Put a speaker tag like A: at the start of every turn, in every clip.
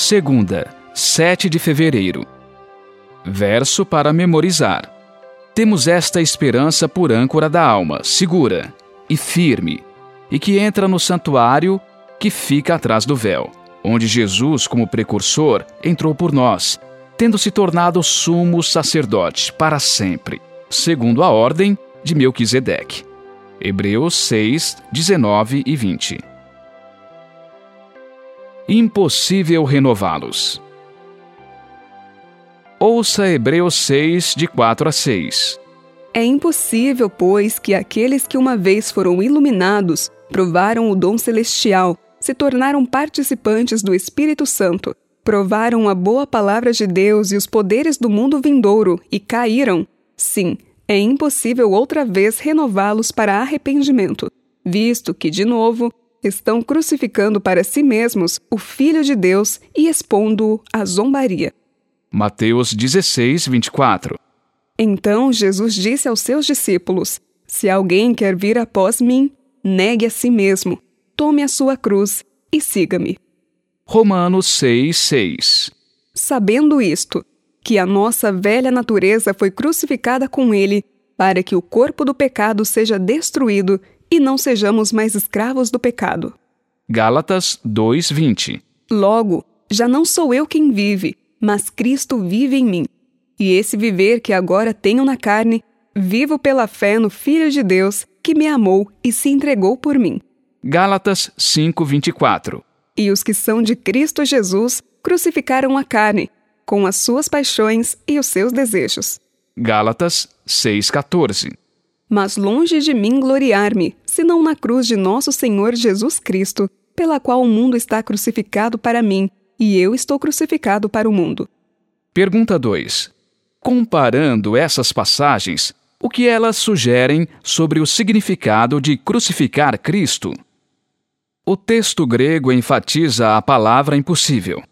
A: Segunda, 7 de fevereiro. Verso para memorizar. Temos esta esperança por âncora da alma, segura e firme, e que entra no santuário que fica atrás do véu, onde Jesus, como precursor, entrou por nós, tendo se tornado sumo sacerdote para sempre, segundo a ordem de Melquisedeque. Hebreus 6, 19 e 20. Impossível renová-los. Ouça Hebreus 6, de 4 a 6.
B: É impossível, pois, que aqueles que uma vez foram iluminados, provaram o dom celestial, se tornaram participantes do Espírito Santo, provaram a boa palavra de Deus e os poderes do mundo vindouro e caíram. Sim, é impossível outra vez renová-los para arrependimento, visto que, de novo, estão crucificando para si mesmos o Filho de Deus e expondo-o à zombaria.
A: Mateus 16, 24
B: Então Jesus disse aos seus discípulos: Se alguém quer vir após mim, negue a si mesmo, tome a sua cruz e siga-me.
A: Romanos 6, 6
B: Sabendo isto, que a nossa velha natureza foi crucificada com ele, para que o corpo do pecado seja destruído e não sejamos mais escravos do pecado.
A: Gálatas 2:20
B: Logo, já não sou eu quem vive, mas Cristo vive em mim. E esse viver que agora tenho na carne, vivo pela fé no Filho de Deus, que me amou e se entregou por mim.
A: Gálatas 5:24
B: E os que são de Cristo Jesus crucificaram a carne, com as suas paixões e os seus desejos.
A: Gálatas 6,14
B: Mas longe de mim gloriar-me, senão na cruz de nosso Senhor Jesus Cristo, pela qual o mundo está crucificado para mim, e eu estou crucificado para o mundo.
A: Pergunta 2. Comparando essas passagens, o que elas sugerem sobre o significado de crucificar Cristo? O texto grego enfatiza a palavra impossível.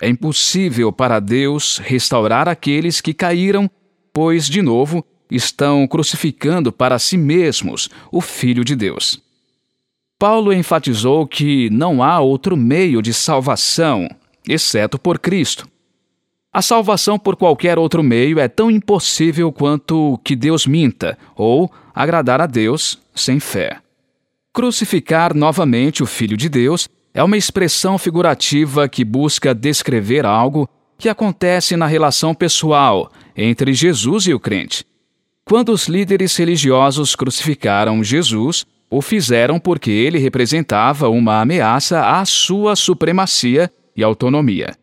A: É impossível para Deus restaurar aqueles que caíram, pois, de novo, estão crucificando para si mesmos o Filho de Deus. Paulo enfatizou que não há outro meio de salvação, exceto por Cristo. A salvação por qualquer outro meio é tão impossível quanto que Deus minta ou agradar a Deus sem fé. Crucificar novamente o Filho de Deus é uma expressão figurativa que busca descrever algo que acontece na relação pessoal entre Jesus e o crente. Quando os líderes religiosos crucificaram Jesus, o fizeram porque ele representava uma ameaça à sua supremacia e autonomia.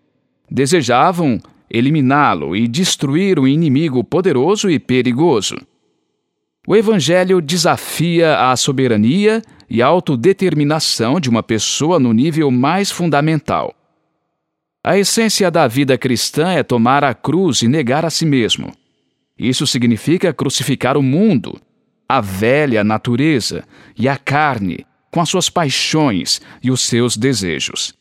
A: Desejavam eliminá-lo e destruir o inimigo poderoso e perigoso. O Evangelho desafia a soberania e autodeterminação de uma pessoa no nível mais fundamental. A essência da vida cristã é tomar a cruz e negar a si mesmo. Isso significa crucificar o mundo, a velha natureza e a carne, com as suas paixões e os seus desejos.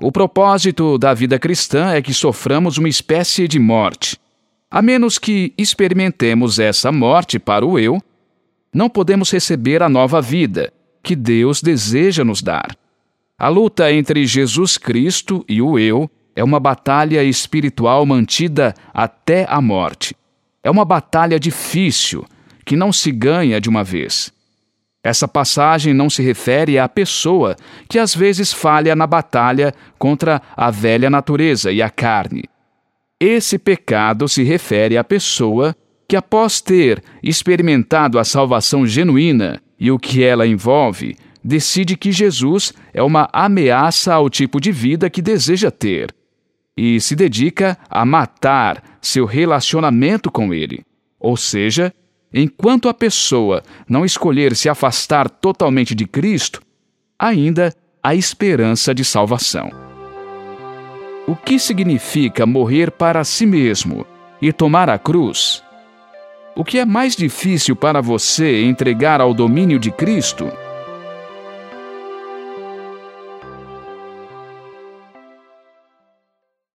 A: O propósito da vida cristã é que soframos uma espécie de morte. A menos que experimentemos essa morte para o eu, não podemos receber a nova vida, que Deus deseja nos dar. A luta entre Jesus Cristo e o eu é uma batalha espiritual mantida até a morte. É uma batalha difícil, que não se ganha de uma vez. Essa passagem não se refere à pessoa que às vezes falha na batalha contra a velha natureza e a carne. Esse pecado se refere à pessoa que, após ter experimentado a salvação genuína e o que ela envolve, decide que Jesus é uma ameaça ao tipo de vida que deseja ter e se dedica a matar seu relacionamento com ele. Ou seja, enquanto a pessoa não escolher se afastar totalmente de Cristo, ainda há esperança de salvação. O que significa morrer para si mesmo e tomar a cruz? O que é mais difícil para você entregar ao domínio de Cristo?